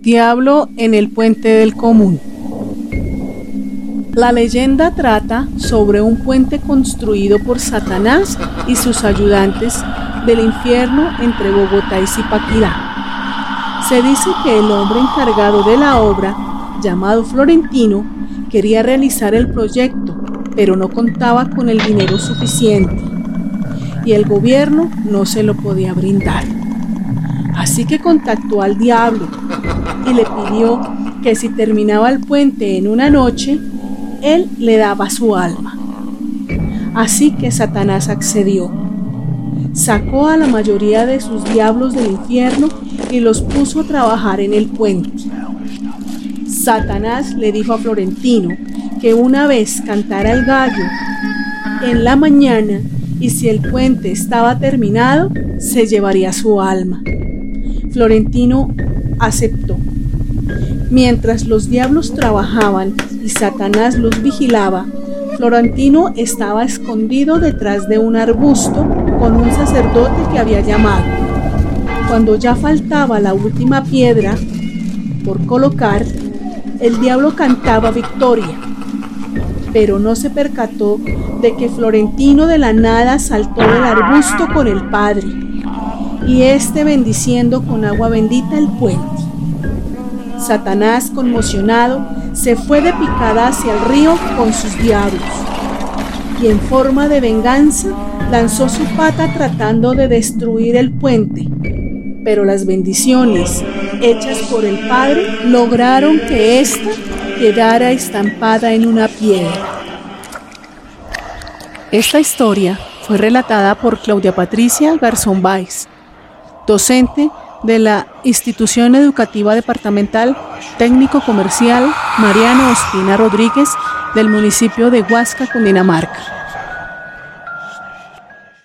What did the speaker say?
diablo en el puente del común. La leyenda trata sobre un puente construido por Satanás y sus ayudantes del infierno entre Bogotá y Zipaquirá. Se dice que el hombre encargado de la obra, llamado Florentino, quería realizar el proyecto, pero no contaba con el dinero suficiente y el gobierno no se lo podía brindar. Así que contactó al diablo y le pidió que si terminaba el puente en una noche, él le daba su alma. Así que Satanás accedió. Sacó a la mayoría de sus diablos del infierno y los puso a trabajar en el puente. Satanás le dijo a Florentino que una vez cantara el gallo en la mañana y si el puente estaba terminado, se llevaría su alma. Florentino aceptó. Mientras los diablos trabajaban y Satanás los vigilaba, Florentino estaba escondido detrás de un arbusto con un sacerdote que había llamado. Cuando ya faltaba la última piedra por colocar, el diablo cantaba victoria, pero no se percató de que Florentino de la nada saltó del arbusto con el padre y este bendiciendo con agua bendita el puente. Satanás, conmocionado, se fue de picada hacia el río con sus diablos y en forma de venganza lanzó su pata tratando de destruir el puente. Pero las bendiciones hechas por el Padre lograron que ésta quedara estampada en una piedra. Esta historia fue relatada por Claudia Patricia Garzón Báez, docente de la Institución Educativa Departamental Técnico Comercial Mariano Ospina Rodríguez del municipio de Huasca, Cundinamarca.